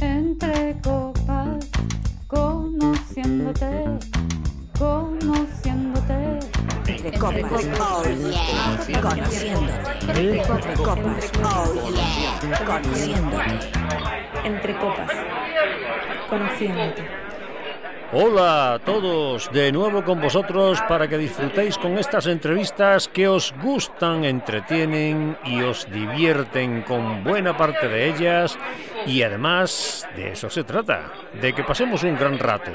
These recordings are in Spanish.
Entre copas, conociéndote, conociéndote. Entre copas, oh yeah, conociéndote. Entre copas, oh yeah, conociéndote. Entre copas, conociéndote. Hola a todos, de nuevo con vosotros para que disfrutéis con estas entrevistas que os gustan, entretienen y os divierten con buena parte de ellas y además de eso se trata, de que pasemos un gran rato.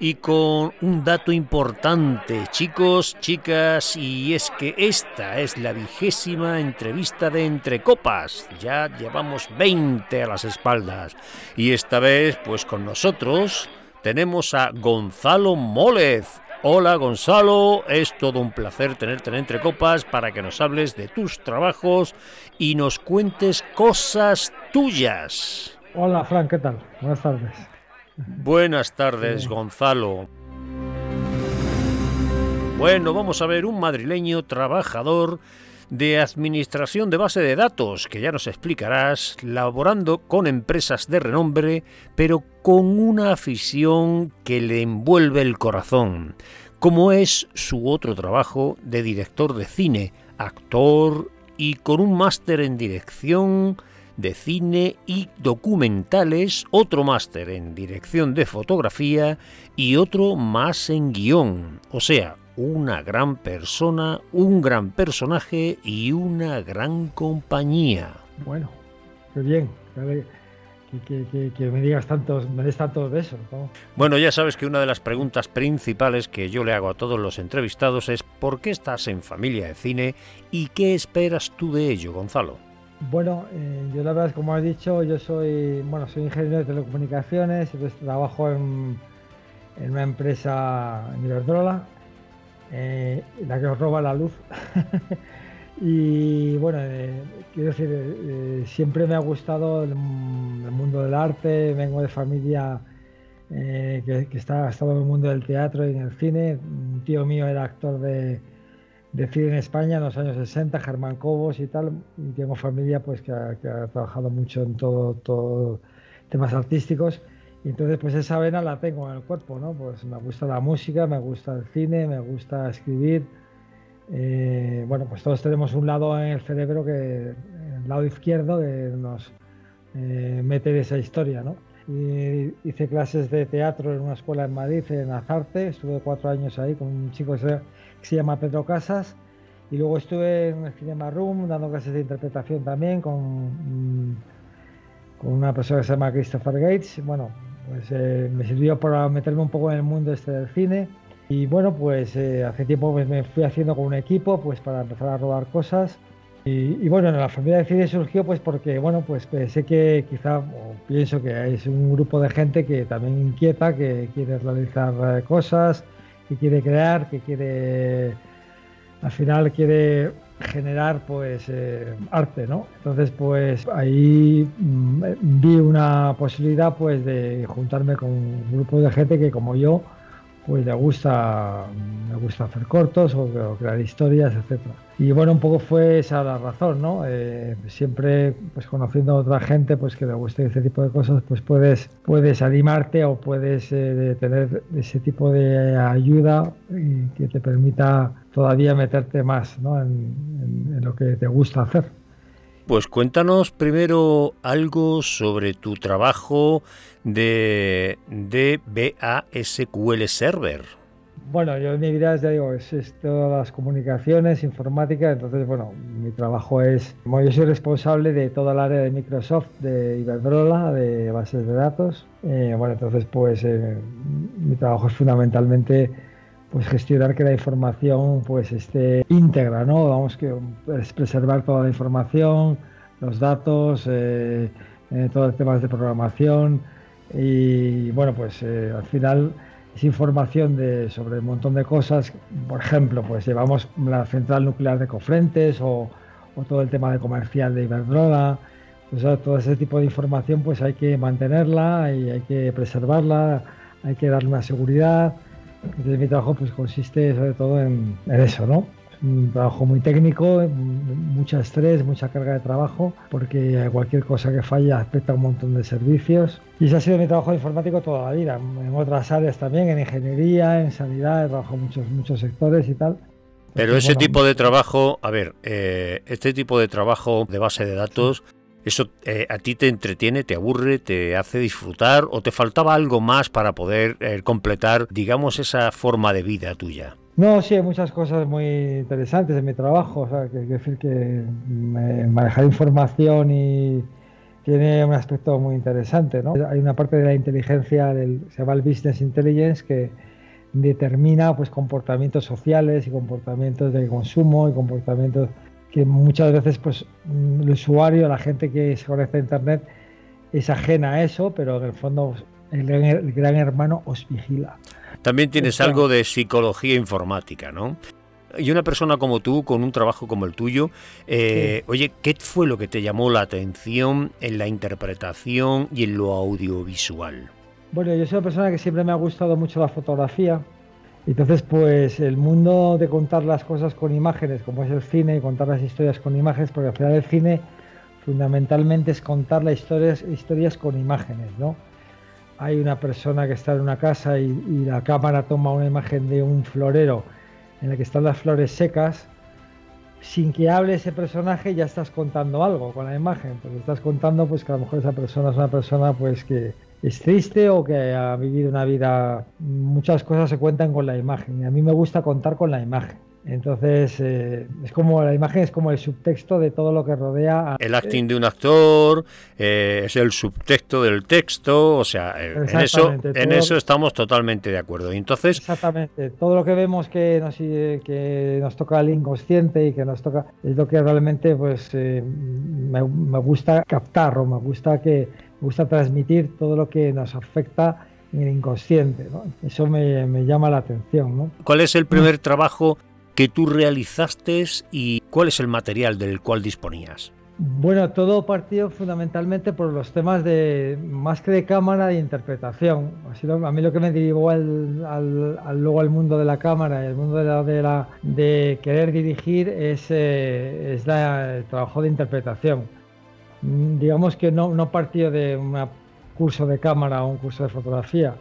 Y con un dato importante, chicos, chicas, y es que esta es la vigésima entrevista de Entre Copas. Ya llevamos 20 a las espaldas. Y esta vez, pues con nosotros, tenemos a Gonzalo Mólez. Hola Gonzalo, es todo un placer tenerte en Entre Copas para que nos hables de tus trabajos y nos cuentes cosas tuyas. Hola Frank, ¿qué tal? Buenas tardes. Buenas tardes Gonzalo. Bueno, vamos a ver un madrileño trabajador de administración de base de datos, que ya nos explicarás, laborando con empresas de renombre, pero con una afición que le envuelve el corazón, como es su otro trabajo de director de cine, actor y con un máster en dirección de cine y documentales, otro máster en dirección de fotografía y otro más en guion, o sea, una gran persona, un gran personaje y una gran compañía. Bueno, qué bien. Que, me digas tantos, me des tantos besos. Bueno, ya sabes que una de las preguntas principales que yo le hago a todos los entrevistados es ¿por qué estás en familia de cine y qué esperas tú de ello, Gonzalo? Bueno, eh, yo la verdad es como has dicho, yo soy, bueno, soy ingeniero de telecomunicaciones, trabajo en, en una empresa en Iberdrola eh, la que os roba la luz. y bueno, eh, quiero decir, eh, siempre me ha gustado el, mundo del arte, vengo de familia que, está, ha estado en el mundo del teatro y en el cine. Un tío mío era actor de, cine en España en los años 60, Germán Cobos y tal, y tengo familia pues que ha, trabajado mucho en todo, todo temas artísticos. Y entonces pues esa vena la tengo en el cuerpo, ¿no? Pues me gusta la música, me gusta el cine, me gusta escribir. Eh, bueno, pues todos tenemos un lado en el cerebro que, el lado izquierdo, que nos eh, mete en esa historia, ¿no? Hice clases de teatro en una escuela en Madrid, en Azarte, estuve cuatro años ahí con un chico que se, llama Pedro Casas, y luego estuve en el Cinema Room dando clases de interpretación también con, con una persona que se llama Christopher Gates. Bueno, pues eh, me sirvió para meterme un poco en el mundo este del cine. Y bueno, pues eh, hace tiempo me fui haciendo con un equipo pues para empezar a robar cosas. Y, bueno, en la familia de cine surgió pues porque, bueno, pues pensé que quizá, o pienso que es un grupo de gente que también inquieta, que quiere realizar eh, cosas, que quiere crear, que quiere, al final quiere generar pues eh, arte, ¿no? Entonces pues ahí mm, vi una posibilidad pues de juntarme con un grupo de gente que como yo pues le gusta, me gusta hacer cortos o, crear historias, etcétera. Y bueno, un poco fue esa la razón, ¿no? Eh, siempre, pues conociendo a otra gente, pues que le guste ese tipo de cosas, pues puedes, puedes animarte o puedes eh, tener ese tipo de ayuda que te permita todavía meterte más, ¿no? en lo que te gusta hacer. Pues cuéntanos primero algo sobre tu trabajo de, BASQL Server. Bueno, yo en mi vida, ya digo, es, todas las comunicaciones, informática, entonces, bueno, mi trabajo es, como yo soy responsable de toda el área de Microsoft, de Iberdrola, de bases de datos, eh, bueno, entonces, pues, eh, mi trabajo es fundamentalmente pues gestionar que la información pues esté íntegra, ¿no? Vamos que es preservar toda la información, los datos, eh, todos los temas de programación y bueno pues al final es información de, sobre un montón de cosas, por ejemplo pues llevamos la central nuclear de Cofrentes o, todo el tema de comercial de Iberdrola, pues, todo ese tipo de información pues hay que mantenerla y hay que preservarla, hay que darle una seguridad. Entonces mi trabajo pues consiste sobre todo en, eso, ¿no? Un trabajo muy técnico, mucho estrés, mucha carga de trabajo, porque cualquier cosa que falla afecta a un montón de servicios. Y ese ha sido mi trabajo informático toda la vida, en otras áreas también, en ingeniería, en sanidad, he trabajado en muchos, muchos sectores y tal. Pero ese tipo de trabajo, a ver, eh, este tipo de trabajo de base de datos, ¿eso eh, a ti te entretiene, te aburre, te hace disfrutar o te faltaba algo más para poder eh, completar, digamos, esa forma de vida tuya? No, sí, hay muchas cosas muy interesantes en mi trabajo. O sea, que, decir que manejar información y tiene un aspecto muy interesante. ¿no? Hay una parte de la inteligencia, del, se llama el Business Intelligence, que determina pues comportamientos sociales y comportamientos de consumo y comportamientos que muchas veces pues el usuario, la gente que se conecta a internet es ajena a eso, pero en el fondo el gran, hermano os vigila. También tienes algo de psicología informática, ¿no? Y una persona como tú, con un trabajo como el tuyo, eh, oye, ¿qué fue lo que te llamó la atención en la interpretación y en lo audiovisual? Bueno, yo soy una persona que siempre me ha gustado mucho la fotografía. Entonces, pues el mundo de contar las cosas con imágenes, como es el cine, y contar las historias con imágenes, porque al final el cine fundamentalmente es contar las historias, historias con imágenes, ¿no? Hay una persona que está en una casa y, la cámara toma una imagen de un florero en la que están las flores secas, sin que hable ese personaje ya estás contando algo con la imagen, porque estás contando pues que a lo mejor esa persona es una persona pues que, es triste o que ha vivido una vida, muchas cosas se cuentan con la imagen y a mí me gusta contar con la imagen. Entonces, eh, es como la imagen es como el subtexto de todo lo que rodea. El acting de un actor eh, es el subtexto del texto, o sea, eh, en eso, en eso estamos totalmente de acuerdo. Y entonces, exactamente, todo lo que vemos que nos, que nos toca el inconsciente y que nos toca es lo que realmente, pues, me, me gusta captar o me gusta que gusta transmitir todo lo que nos afecta en el inconsciente. Eso me, llama la atención. ¿no? ¿Cuál es el primer trabajo que tú realizaste y cuál es el material del cual disponías? Bueno, todo partió fundamentalmente por los temas de más que de cámara de interpretación. a mí lo que me derivó al, luego al mundo de la cámara y al mundo de, la, de, querer dirigir es, eh, es el trabajo de interpretación digamos que no, no partió de un curso de cámara o un curso de fotografía,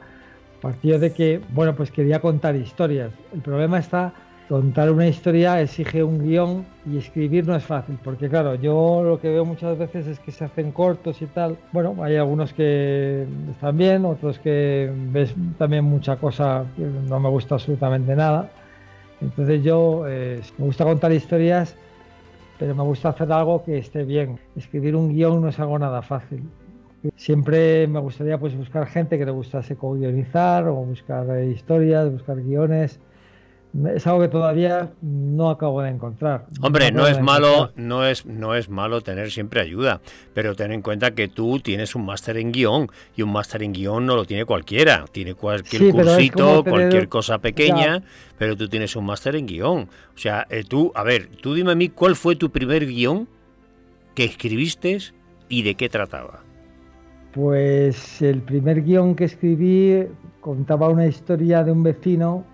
partió de que, bueno, pues quería contar historias. El problema está, contar una historia exige un guion y escribir no es fácil, porque claro, yo lo que veo muchas veces es que se hacen cortos y tal. Bueno, hay algunos que están bien, otros que ves también mucha cosa que no me gusta absolutamente nada. Entonces yo eh, me gusta contar historias pero me gusta hacer algo que esté bien. Escribir un guion no es algo nada fácil. Siempre me gustaría pues buscar gente que le gustase co-guionizar o buscar eh, historias, buscar guiones es algo que todavía no acabo de encontrar. Hombre, no, es malo, no es, no es malo tener siempre ayuda, pero ten en cuenta que tú tienes un máster en guion y un máster en guion no lo tiene cualquiera, tiene cualquier cursito, cualquier cosa pequeña, pero tú tienes un máster en guion. O sea, eh, tú, a ver, tú dime a mí cuál fue tu primer guion que escribiste y de qué trataba. Pues el primer guion que escribí contaba una historia de un vecino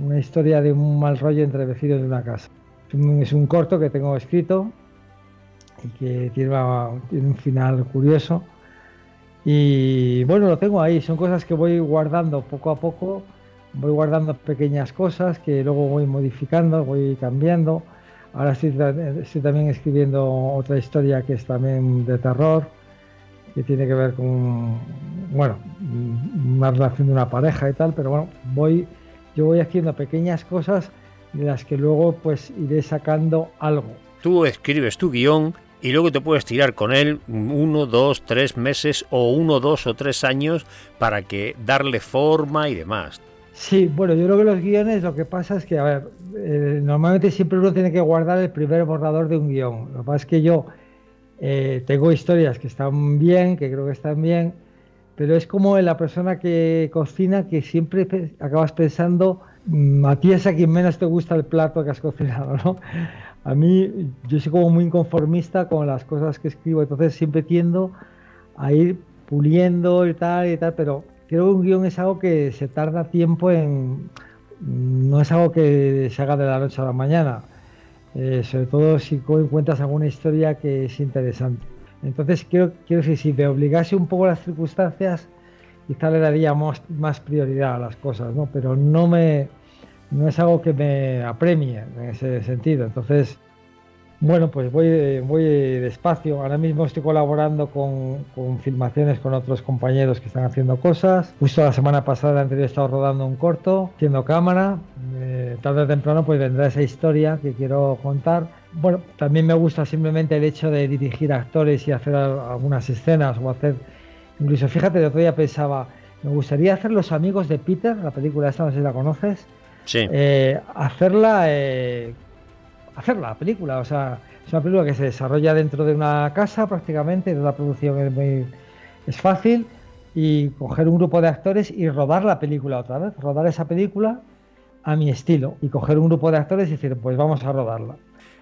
una historia de un mal rollo entre vecinos de una casa. Es un, corto que tengo escrito y que tiene, un final curioso. Y bueno, lo tengo ahí, son cosas que voy guardando poco a poco, voy guardando pequeñas cosas que luego voy modificando, voy cambiando. Ahora estoy, estoy también escribiendo otra historia que es también de terror, que tiene que ver con, bueno, una relación de una pareja y tal, pero bueno, voy yo voy haciendo pequeñas cosas de las que luego pues iré sacando algo. Tú escribes tu guion y luego te puedes tirar con él uno, dos, tres meses o uno, dos o tres años para que darle forma y demás. Sí, bueno, yo creo que los guiones lo que pasa es que, a ver, eh, normalmente siempre uno tiene que guardar el primer borrador de un guion. Lo que pasa es que yo eh, tengo historias que están bien, que creo que están bien, pero es como la persona que cocina que siempre acabas pensando, mm, a ti es a quien menos te gusta el plato que has cocinado, ¿no? A mí, yo soy como muy inconformista con las cosas que escribo, entonces siempre tiendo a ir puliendo y tal y tal, pero creo que un guion es algo que se tarda tiempo en, no es algo que se haga de la noche a la mañana, eh, sobre todo si cuentas alguna historia que es interesante. Entonces, quiero, quiero decir, si me obligase un poco las circunstancias, quizá le daría más, más prioridad a las cosas, ¿no? Pero no me no es algo que me apremie en ese sentido. Entonces, bueno, pues voy, voy despacio. Ahora mismo estoy colaborando con, con, filmaciones con otros compañeros que están haciendo cosas. Justo la semana pasada anterior he estado rodando un corto, haciendo cámara. Eh, tarde o temprano pues vendrá esa historia que quiero contar. Bueno, también me gusta simplemente el hecho de dirigir actores y hacer algunas escenas o hacer... Incluso fíjate, el otro día pensaba, me gustaría hacer Los Amigos de Peter, la película esta, no sé si la conoces. Sí. Eh, hacerla... Eh, hacer la película. O sea, es una película que se desarrolla dentro de una casa prácticamente, de una producción es, muy, es fácil, y coger un grupo de actores y rodar la película otra vez, rodar esa película a mi estilo, y coger un grupo de actores y decir, pues vamos a rodarla.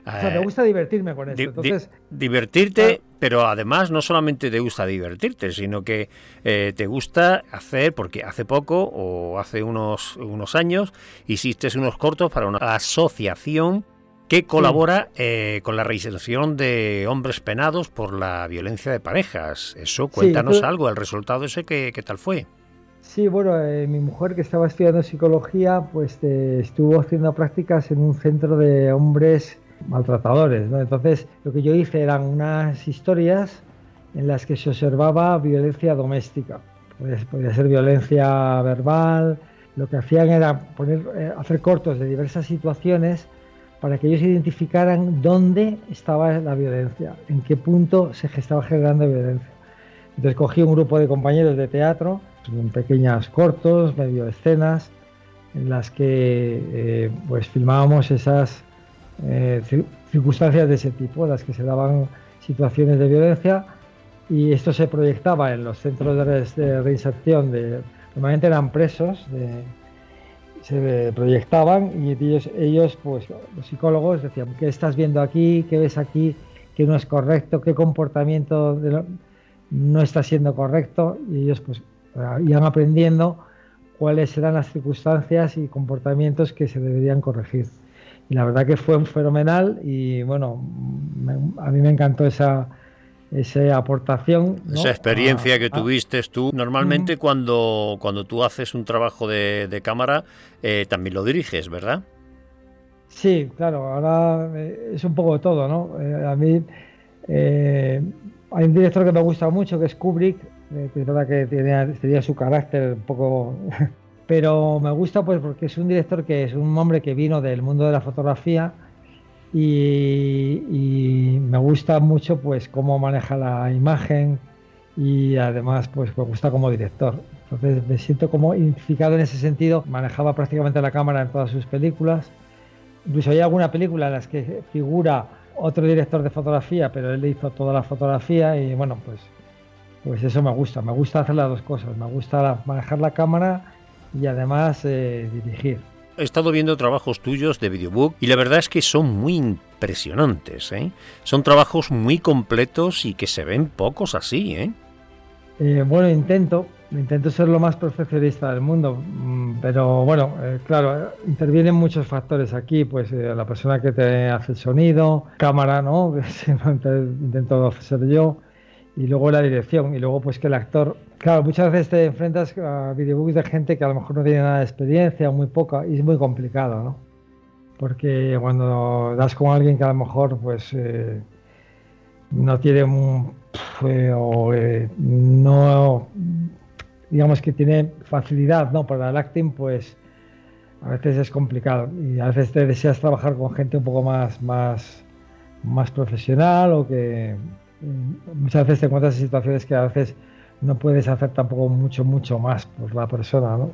O sea, me gusta divertirme con esto. Entonces, divertirte, pero además no solamente te gusta divertirte, sino que eh, te gusta hacer, porque hace poco o hace unos, unos años hiciste unos cortos para una asociación que colabora eh, con la reinserción de hombres penados por la violencia de parejas. Eso, cuéntanos tú- algo, el resultado ese, ¿qué, qué tal fue? Sí, bueno, eh, mi mujer que estaba estudiando psicología, pues eh, estuvo haciendo prácticas en un centro de hombres maltratadores, ¿no? Entonces, lo que yo hice eran unas historias en las que se observaba violencia doméstica. Podía, podía ser violencia verbal. Lo que hacían era poner, eh, hacer cortos de diversas situaciones para que ellos identificaran dónde estaba la violencia, en qué punto se estaba generando violencia. Entonces cogí un grupo de compañeros de teatro, en pequeñas cortos, medio escenas, en las que eh, pues filmábamos esas eh, cir- circunstancias de ese tipo, las que se daban situaciones de violencia y esto se proyectaba en los centros de, reinserción de normalmente eran presos de- se proyectaban y ellos, ellos pues los psicólogos decían qué estás viendo aquí qué ves aquí que no es correcto qué comportamiento no está siendo correcto y ellos pues iban aprendiendo cuáles eran las circunstancias y comportamientos que se deberían corregir y la verdad que fue un fenomenal y bueno me- a mí me encantó esa esa aportación ¿no? Esa experiencia a- que a- tuviste tú. Normalmente cuando, cuando tú haces un trabajo de, de cámara, eh, también lo diriges, ¿verdad? Sí, claro, ahora eh, es un poco de todo, ¿no? Eh, a mí eh, hay un director que me gusta mucho, que es Kubrick, que es verdad que tiene, tenía su carácter un poco... Pero me gusta pues porque es un director que es un hombre que vino del mundo de la fotografía y, me gusta mucho pues cómo maneja la imagen y además pues me gusta como director. Entonces me siento como identificado en ese sentido. Manejaba prácticamente la cámara en todas sus películas. Incluso hay alguna película en las que figura otro director de fotografía, pero él hizo toda la fotografía y bueno, pues, pues eso me gusta. Me gusta hacer las dos cosas. Me gusta manejar la cámara y además eh, dirigir. He estado viendo trabajos tuyos de videobook y la verdad es que son muy impresionantes. ¿eh? Son trabajos muy completos y que se ven pocos así. ¿eh? Eh, bueno, intento, intento ser lo más perfeccionista del mundo, mm, pero bueno, eh, claro, intervienen muchos factores aquí, pues eh, la persona que te hace el sonido, cámara, ¿no? Que siempre intento ser yo, y luego la dirección, y luego pues que el actor, claro, muchas veces te enfrentas a videobooks de gente que a lo mejor no tiene nada de experiencia o muy poca, y es muy complicado, ¿no? Porque cuando das con alguien que a lo mejor pues eh, no tiene un, eh, o eh, no digamos que tiene facilidad ¿no? para el acting pues a veces es complicado y a veces te deseas trabajar con gente un poco más más más profesional o que muchas veces te encuentras en situaciones que a veces no puedes hacer tampoco mucho mucho más por la persona ¿no?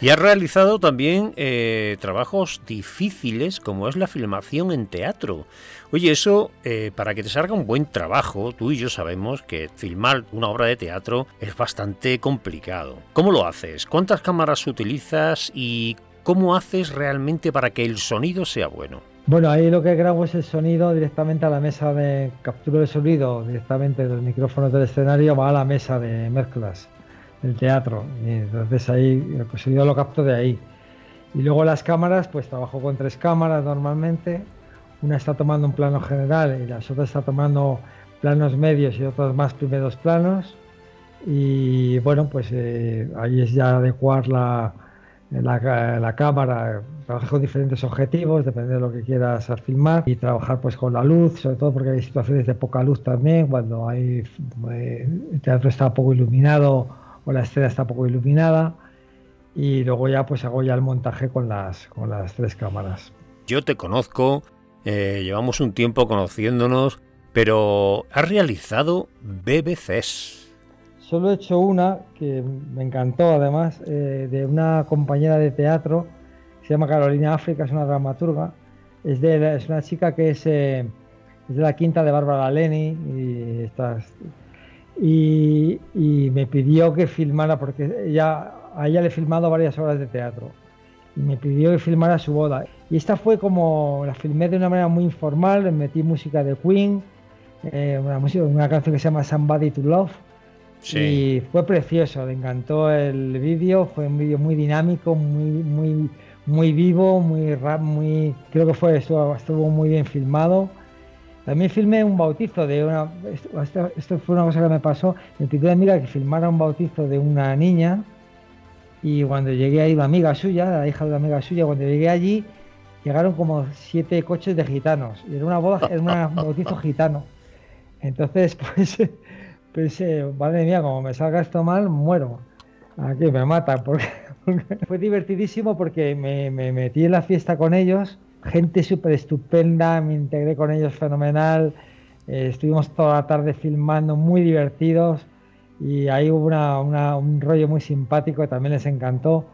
Y has realizado también eh, trabajos difíciles como es la filmación en teatro. Oye, eso, eh, para que te salga un buen trabajo, tú y yo sabemos que filmar una obra de teatro es bastante complicado. ¿Cómo lo haces? ¿Cuántas cámaras utilizas? ¿Y cómo haces realmente para que el sonido sea bueno? Bueno, ahí lo que grabo es el sonido directamente a la mesa de captura de sonido, directamente los micrófonos del escenario va a la mesa de mezclas del teatro. Y entonces ahí el sonido lo capto de ahí. Y luego las cámaras, pues trabajo con tres cámaras normalmente. Una está tomando un plano general y las otras está tomando planos medios y otras más primeros planos. Y bueno, pues eh, ahí es ya adecuar la, la, la, cámara, trabajar con diferentes objetivos, depende de lo que quieras filmar, y trabajar pues con la luz, sobre todo porque hay situaciones de poca luz también, cuando hay, eh, el teatro está poco iluminado o la escena está poco iluminada y luego ya pues hago ya el montaje con las, con las tres cámaras. Yo te conozco, eh, llevamos un tiempo conociéndonos, pero has realizado BBCs. Solo he hecho una que me encantó además, eh, de una compañera de teatro, se llama Carolina África, es una dramaturga, es, una chica que es, eh, es de la quinta de Bárbara Leni y, me pidió que filmara porque ella a ella le he filmado varias obras de teatro me pidió que filmara su boda. Y esta fue como, la filmé de una manera muy informal, metí música de Queen, eh, una canción que se llama Somebody to Love. Y fue precioso, le encantó el vídeo, fue un vídeo muy dinámico, muy, muy, muy vivo, muy rap, muy, creo que fue, estuvo, estuvo muy bien filmado. También filmé un bautizo de una, esto, esto, fue una cosa que me pasó, me pidió amiga que filmara un bautizo de una niña, y cuando llegué ahí, una amiga suya, la hija de una amiga suya, cuando llegué allí, llegaron como siete coches de gitanos. Y era una boda, era un bautizo gitano. Entonces, pues, pensé, madre mía, como me salga esto mal, muero. Aquí me matan. Porque, fue divertidísimo porque me, me, metí en la fiesta con ellos. Gente súper estupenda, me integré con ellos fenomenal. Eh, estuvimos toda la tarde filmando, muy divertidos y ahí hubo un rollo muy simpático que también les encantó.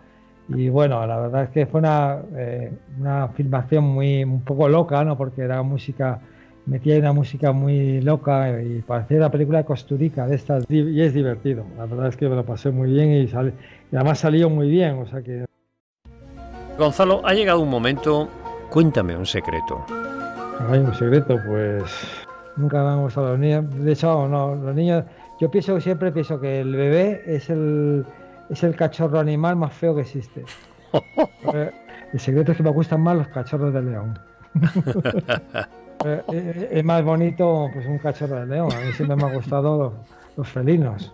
Y bueno, la verdad es que fue una, eh, una filmación muy un poco loca, ¿no? Porque era música, metía una música muy loca y parecía una película de Costurica de estas y es divertido. La verdad es que me lo pasé muy bien y, sale, y además salió muy bien, o sea que. Gonzalo, ha llegado un momento. Cuéntame un secreto. Hay un secreto, pues nunca me han gustado los niños. De hecho, no, los niños yo pienso siempre pienso que el bebé es el, es el cachorro animal más feo que existe. Eh, el secreto es que me gustan más los cachorros de león. Eh, eh, es más bonito pues un cachorro de león. A mí siempre me han gustado los, felinos.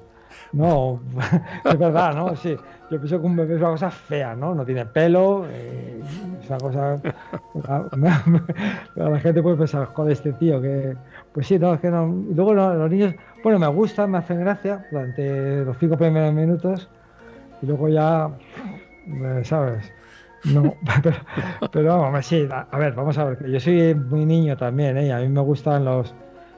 No, es verdad, ¿no? Sí, yo pienso que un bebé es una cosa fea, ¿no? No tiene pelo, es una cosa... la gente puede pensar, joder, este tío, que... Pues sí, no, es que no... Y luego los niños, bueno, me gustan, me hacen gracia durante los cinco primeros minutos y luego ya, eh, ¿sabes? No, pero, vamos, sí, a, ver, vamos a ver, yo soy muy niño también, ¿eh? A mí me gustan los,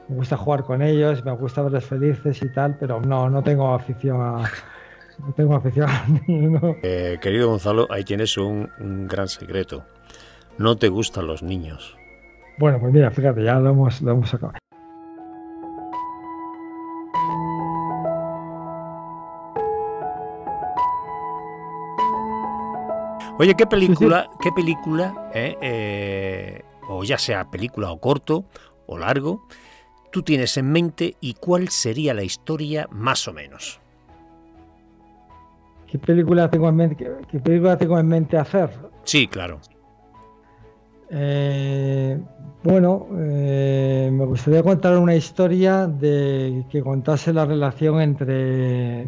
me gusta jugar con ellos, me gusta verlos felices y tal, pero no, no tengo afición a, no tengo afición a no. eh, querido Gonzalo, ahí tienes un, un, gran secreto. No te gustan los niños. Bueno, pues mira, fíjate, ya lo hemos, lo hemos sacado. Oye, ¿qué película, qué película, eh, eh, o ya sea película o corto o largo, tú tienes en mente y cuál sería la historia más o menos? ¿Qué película tengo en mente, qué, película tengo en mente hacer? Sí, claro. Eh, bueno, me gustaría contar una historia de que contase la relación entre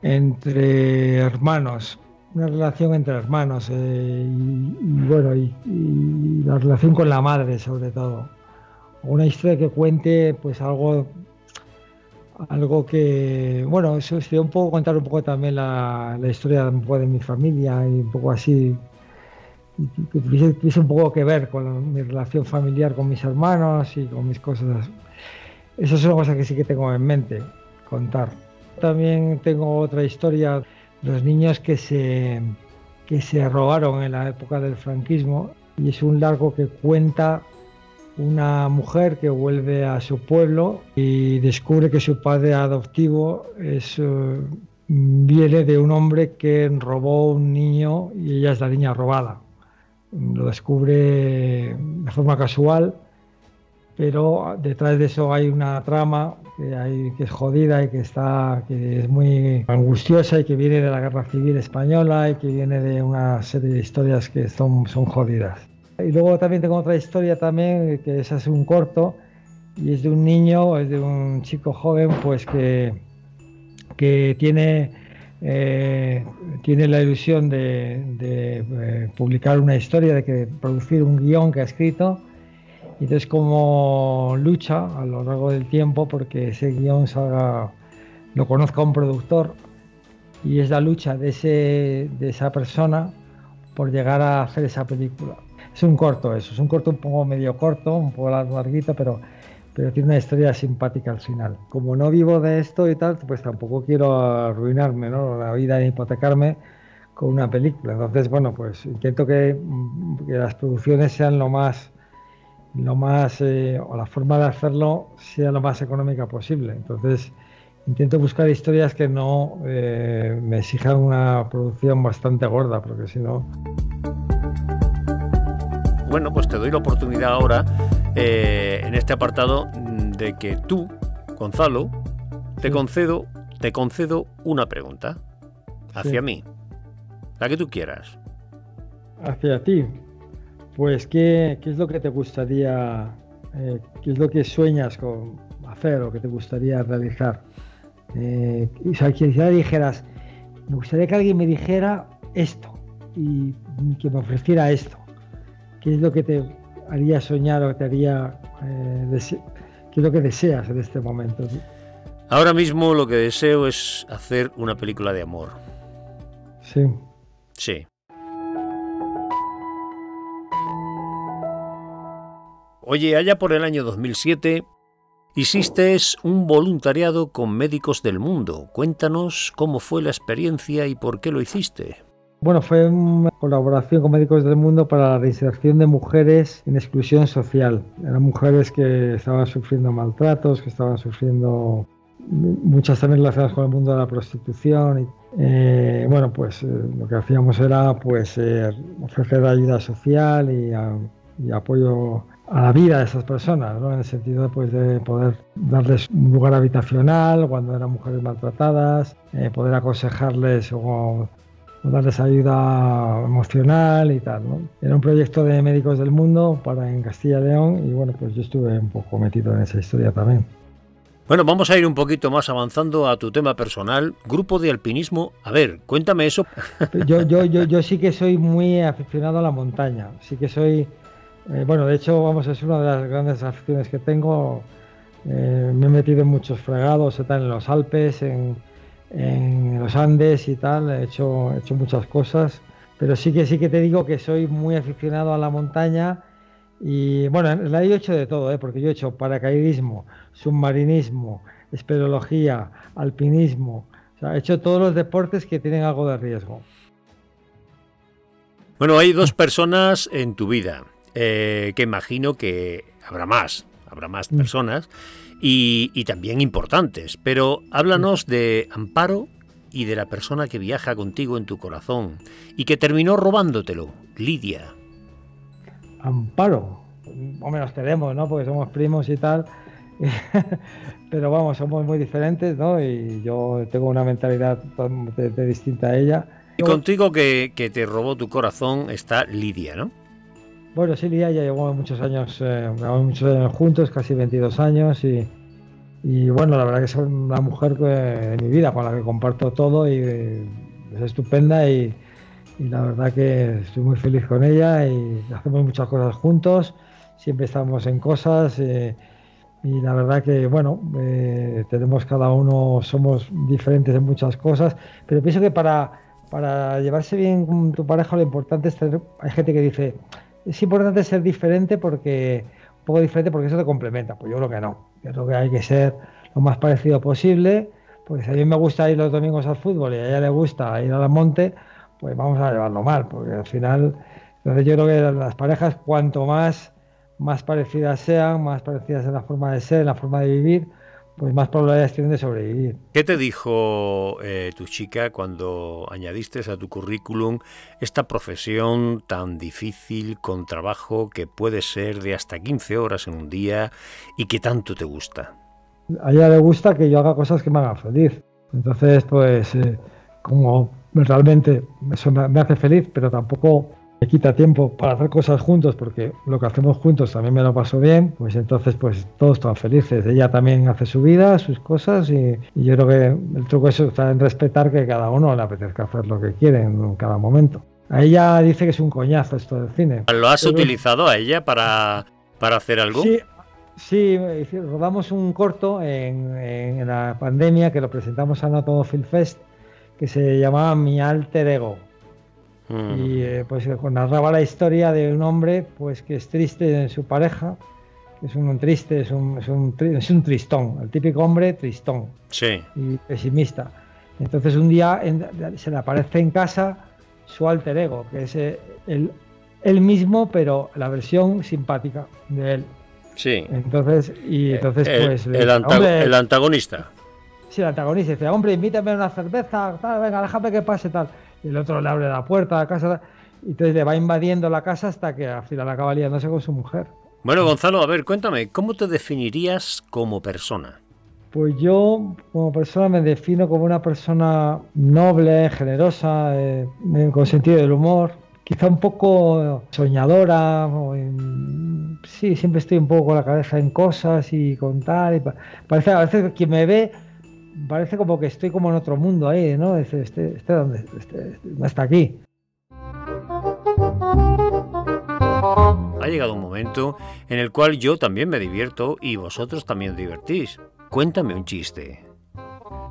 entre hermanos, una relación entre hermanos eh, y, bueno y, la relación con la madre sobre todo. Una historia que cuente pues algo algo que bueno eso sería un poco contar un poco también la, historia un poco de mi familia y un poco así que tuviese, un poco que ver con mi relación familiar con mis hermanos y con mis cosas. Eso es una cosa que sí que tengo en mente contar. También tengo otra historia los niños que se, que se robaron en la época del franquismo y es un largo que cuenta una mujer que vuelve a su pueblo y descubre que su padre adoptivo es, eh, viene de un hombre que robó un niño y ella es la niña robada. Lo descubre de forma casual pero detrás de eso hay una trama que, hay, que es jodida y que, está, que es muy angustiosa y que viene de la guerra civil española y que viene de una serie de historias que son, son jodidas. Y luego también tengo otra historia también, que es hace un corto, y es de un niño, es de un chico joven, pues que, que tiene, eh, tiene la ilusión de, eh, publicar una historia, de que producir un guion que ha escrito, y entonces como lucha a lo largo del tiempo porque ese guion lo conozca un productor, y es la lucha de, ese, de esa persona por llegar a hacer esa película. Es un corto eso, es un corto un poco medio corto, un poco larguito, pero pero tiene una historia simpática al final. Como no vivo de esto y tal, pues tampoco quiero arruinarme ¿no? la vida ni hipotecarme con una película. Entonces, bueno, pues intento que, las producciones sean lo más, lo más, eh, o la forma de hacerlo sea lo más económica posible. Entonces, intento buscar historias que no eh, me exijan una producción bastante gorda, porque si no... Bueno, pues te doy la oportunidad ahora eh, en este apartado de que tú, Gonzalo, te concedo, te concedo una pregunta hacia mí, la que tú quieras. Hacia ti. Pues, ¿qué, es lo que te gustaría, eh, qué es lo que sueñas con hacer o que te gustaría realizar? Eh, o sea, si dijeras, me gustaría que alguien me dijera esto y que me ofreciera esto. ¿Qué es lo que te haría soñar o te haría... Eh, ¿Qué es lo que deseas en este momento? Ahora mismo lo que deseo es hacer una película de amor. Sí. Sí. Oye, allá por el año 2007 hiciste un voluntariado con médicos del mundo. Cuéntanos cómo fue la experiencia y por qué lo hiciste. Bueno, fue una colaboración con Médicos del Mundo para la reinserción de mujeres en exclusión social. Eran mujeres que estaban sufriendo maltratos, que estaban sufriendo muchas también relacionadas con el mundo de la prostitución. Y, eh, bueno, pues eh, lo que hacíamos era pues eh, ofrecer ayuda social y, apoyo a la vida de esas personas, ¿no? en el sentido pues, de poder darles un lugar habitacional cuando eran mujeres maltratadas, poder aconsejarles o darles ayuda emocional y tal. ¿no? Era un proyecto de médicos del mundo para en Castilla y León y bueno, pues yo estuve un poco metido en esa historia también. Bueno, vamos a ir un poquito más avanzando a tu tema personal, grupo de alpinismo. A ver, cuéntame eso. Yo, yo, yo, yo sí que soy muy aficionado a la montaña, sí que soy, eh, bueno, de hecho, vamos, es una de las grandes aficiones que tengo. Eh, me he metido en muchos fregados, en los Alpes, en, en los Andes y tal, he hecho, he hecho muchas cosas, pero sí que sí que te digo que soy muy aficionado a la montaña y bueno, la he hecho de todo, ¿eh? porque yo he hecho paracaidismo, submarinismo, espeleología, alpinismo, he hecho todos los deportes que tienen algo de riesgo. Bueno, hay dos personas en tu vida, eh, que imagino que habrá más, habrá más mm. personas y, también importantes. Pero háblanos de Amparo y de la persona que viaja contigo en tu corazón y que terminó robándotelo, Lidia. Amparo, hombre, nos tenemos, ¿no? Porque somos primos y tal. Pero vamos, somos muy diferentes, ¿no? Y yo tengo una mentalidad de, distinta a ella. Y contigo que, que, te robó tu corazón está Lidia, ¿no? Bueno, sí, ya llevamos muchos años, eh, muchos años juntos, casi 22 años y, bueno, la verdad que es una mujer de mi vida con la que comparto todo y es estupenda y, y, la verdad que estoy muy feliz con ella y hacemos muchas cosas juntos, siempre estamos en cosas eh, y la verdad que bueno, eh, tenemos cada uno, somos diferentes en muchas cosas, pero pienso que para, para llevarse bien con tu pareja lo importante es tener, hay gente que dice, es importante ser diferente porque un poco diferente porque eso te complementa. Pues yo creo que no. Yo creo que hay que ser lo más parecido posible. Porque si a mí me gusta ir los domingos al fútbol y a ella le gusta ir al monte, pues vamos a llevarlo mal, porque al final, entonces yo creo que las parejas cuanto más más parecidas sean, más parecidas en la forma de ser, en la forma de vivir, pues más probabilidades tienen de sobrevivir. ¿Qué te dijo eh, tu chica cuando añadiste a tu currículum esta profesión tan difícil, con trabajo que puede ser de hasta 15 horas en un día y que tanto te gusta? A ella le gusta que yo haga cosas que me hagan feliz. Entonces, pues, eh, como realmente eso me hace feliz, pero tampoco me quita tiempo para hacer cosas juntos porque lo que hacemos juntos también me lo paso bien, pues entonces pues todos están felices. Ella también hace su vida, sus cosas y, yo creo que el truco es está en respetar que cada uno le apetezca hacer lo que quiere en cada momento. A ella dice que es un coñazo esto del cine. ¿Lo has utilizado a ella para, para hacer algo? Sí, sí, rodamos un corto en, en, la pandemia que lo presentamos a No Film Fest que se llamaba Mi Alter Ego Mm. Y eh, pues eh, narraba la historia de un hombre pues que es triste en su pareja, es un triste, es un, es un, es un tristón, el típico hombre tristón sí. y pesimista. Entonces un día se le aparece en casa su alter ego, que es eh, el, él mismo, pero la versión simpática de él. Sí. Entonces, y entonces el, pues. El, el, antagonista. Sí, el antagonista dice, hombre, invítame a una cerveza, tal, venga, déjame que pase tal el otro le abre la puerta a la casa y entonces le va invadiendo la casa hasta que al final acaba liándose con su mujer. Bueno, Gonzalo, a ver, cuéntame, ¿cómo te definirías como persona? Pues yo como persona me defino como una persona noble, generosa, eh, con sentido del humor, quizá un poco soñadora, sí, siempre estoy un poco con la cabeza en cosas y con tal. Y parece a veces que quien me ve parece como que estoy como en otro mundo ahí, ¿no? Este, este, este, donde, este, no está aquí. Ha llegado un momento en el cual yo también me divierto y vosotros también os divertís. Cuéntame un chiste.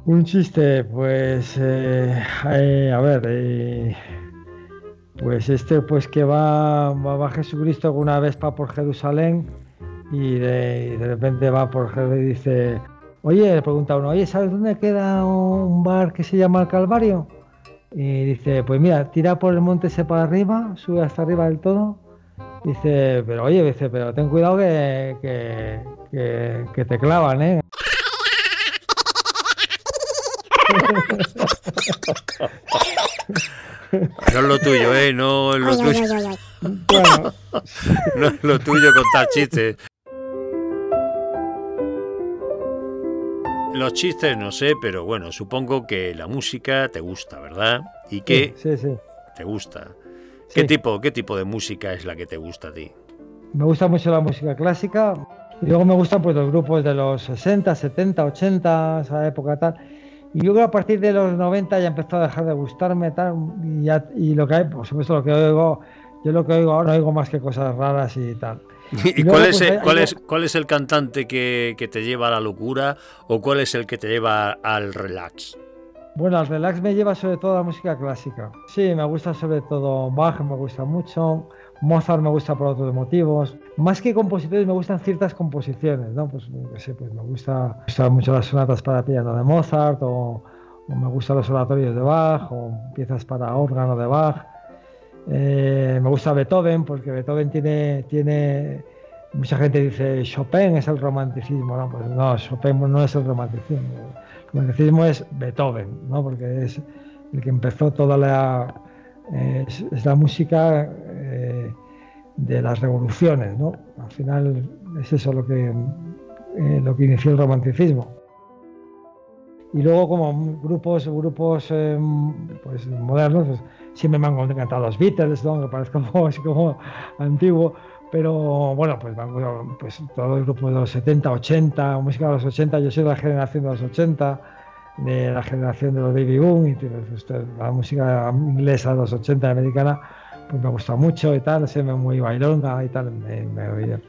Un chiste, pues, eh, eh, a ver, eh, pues este, pues que va, va, Jesucristo alguna vez para por Jerusalén y de, y de repente va por Jerusalén y dice, Oye, le pregunta uno, oye, ¿sabes dónde queda un bar que se llama El Calvario? Y dice, pues mira, tira por el monte ese para arriba, sube hasta arriba del todo. Dice, pero oye, dice, pero ten cuidado que, que, que, te clavan, ¿eh? No es lo tuyo, ¿eh? No es lo tuyo. No es lo tuyo contar chistes. Los chistes no sé, pero bueno, supongo que la música te gusta, ¿verdad? Y que sí, sí, te gusta. ¿Qué tipo, qué tipo de música es la que te gusta a ti? Me gusta mucho la música clásica y luego me gustan pues los grupos de los 60, 70, 80, esa época tal. Y luego a partir de los 90 ya empezó a dejar de gustarme tal y, ya, y lo que hay, por supuesto lo que oigo, yo lo que oigo ahora oigo más que cosas raras y tal. ¿Y, cuál, es, cuál, es, cuál es el cantante que, que, te lleva a la locura o cuál es el que te lleva al relax? Bueno, al relax me lleva sobre todo la música clásica. Sí, me gusta sobre todo Bach, me gusta mucho. Mozart me gusta por otros motivos. Más que compositores, me gustan ciertas composiciones, ¿no? Pues, sé, pues me gusta, me gustan mucho las sonatas para piano de Mozart, o, o, me gustan los oratorios de Bach, o piezas para órgano de Bach. Eh, me gusta Beethoven porque Beethoven tiene, tiene, mucha gente dice Chopin es el romanticismo, no, pues no, Chopin no es el romanticismo, el romanticismo es Beethoven, ¿no? porque es el que empezó toda la, eh, la música eh, de las revoluciones, ¿no? al final es eso lo que, lo que inició el romanticismo. Y luego como grupos, grupos pues, modernos, pues, siempre me han encantado los Beatles, ¿no? que parece como, así como antiguo, pero bueno, pues, pues todo el grupo de los 70, 80, música de los 80, yo soy de la generación de los 80, de la generación de los Baby Boom, y pues, la música inglesa de los 80, americana, pues me gusta mucho y tal, se me muy bailonga y tal, me, me oía.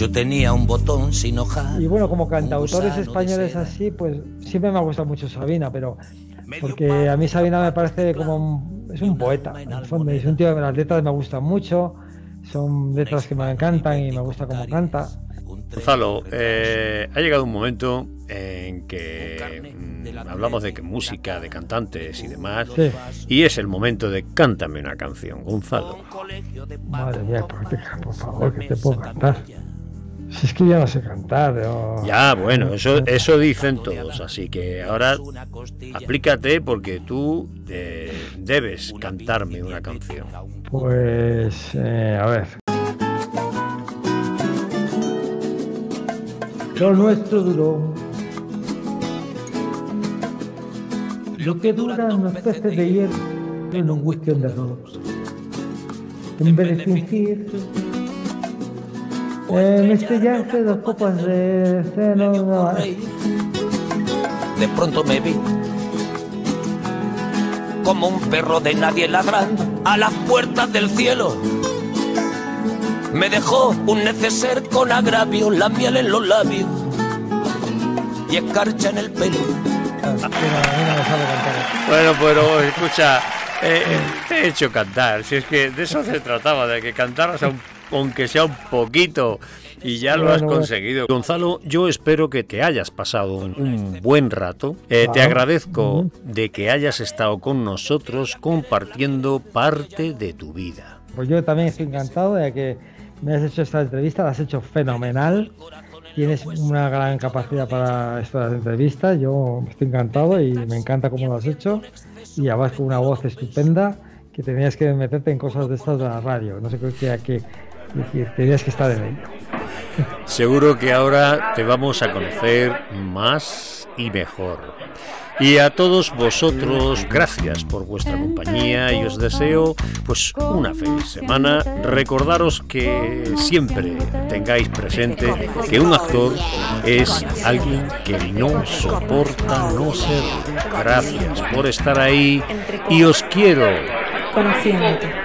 Yo tenía un botón sin hoja. Y bueno, como cantautores españoles así, pues siempre me ha gustado mucho Sabina, pero porque a mí Sabina me parece como es un poeta, en el fondo, es un tío que las letras me gustan mucho, son letras que me encantan y me gusta cómo canta. Gonzalo, eh, ha llegado un momento en que mm, hablamos de que música, de cantantes y demás, Sí. y es el momento de cántame una canción, Gonzalo. Madre mía, por, por favor, que te puedo cantar. Si es que ya no sé cantar. yo- Ya, bueno, eso, eso dicen todos, así que ahora aplícate porque tú eh, debes cantarme una canción. Pues, eh, a ver. Lo nuestro duró. Lo que duran los peces de hierro en un whisky the road. En vez de fingir, en este yate dos copas de ceno. no, De pronto me vi como un perro de nadie ladrando a las puertas del cielo. Me dejó un neceser con agravio, la miel en los labios y escarcha en el pelo. me. Bueno, pero escucha, eh, eh, te he hecho cantar, si es que de eso se trataba, de que cantaras a un- aunque sea un poquito. Y ya lo has conseguido. Gonzalo, yo espero que te hayas pasado un, buen rato. Eh, te agradezco de que hayas estado con nosotros compartiendo parte de tu vida. Pues yo también estoy encantado de que me has hecho esta entrevista, la has hecho fenomenal. Tienes una gran capacidad para estas entrevistas. Yo estoy encantado y me encanta cómo lo has hecho. Y además con una voz estupenda que tenías que meterte en cosas de estas de la radio. No sé qué, que, que, que tenías que estar en ello. Seguro que ahora te vamos a conocer más y mejor. Y a todos vosotros, gracias por vuestra compañía y os deseo pues una feliz semana. Recordaros que siempre tengáis presente que un actor es alguien que no soporta no ser. Gracias por estar ahí y os quiero. Conociéndote.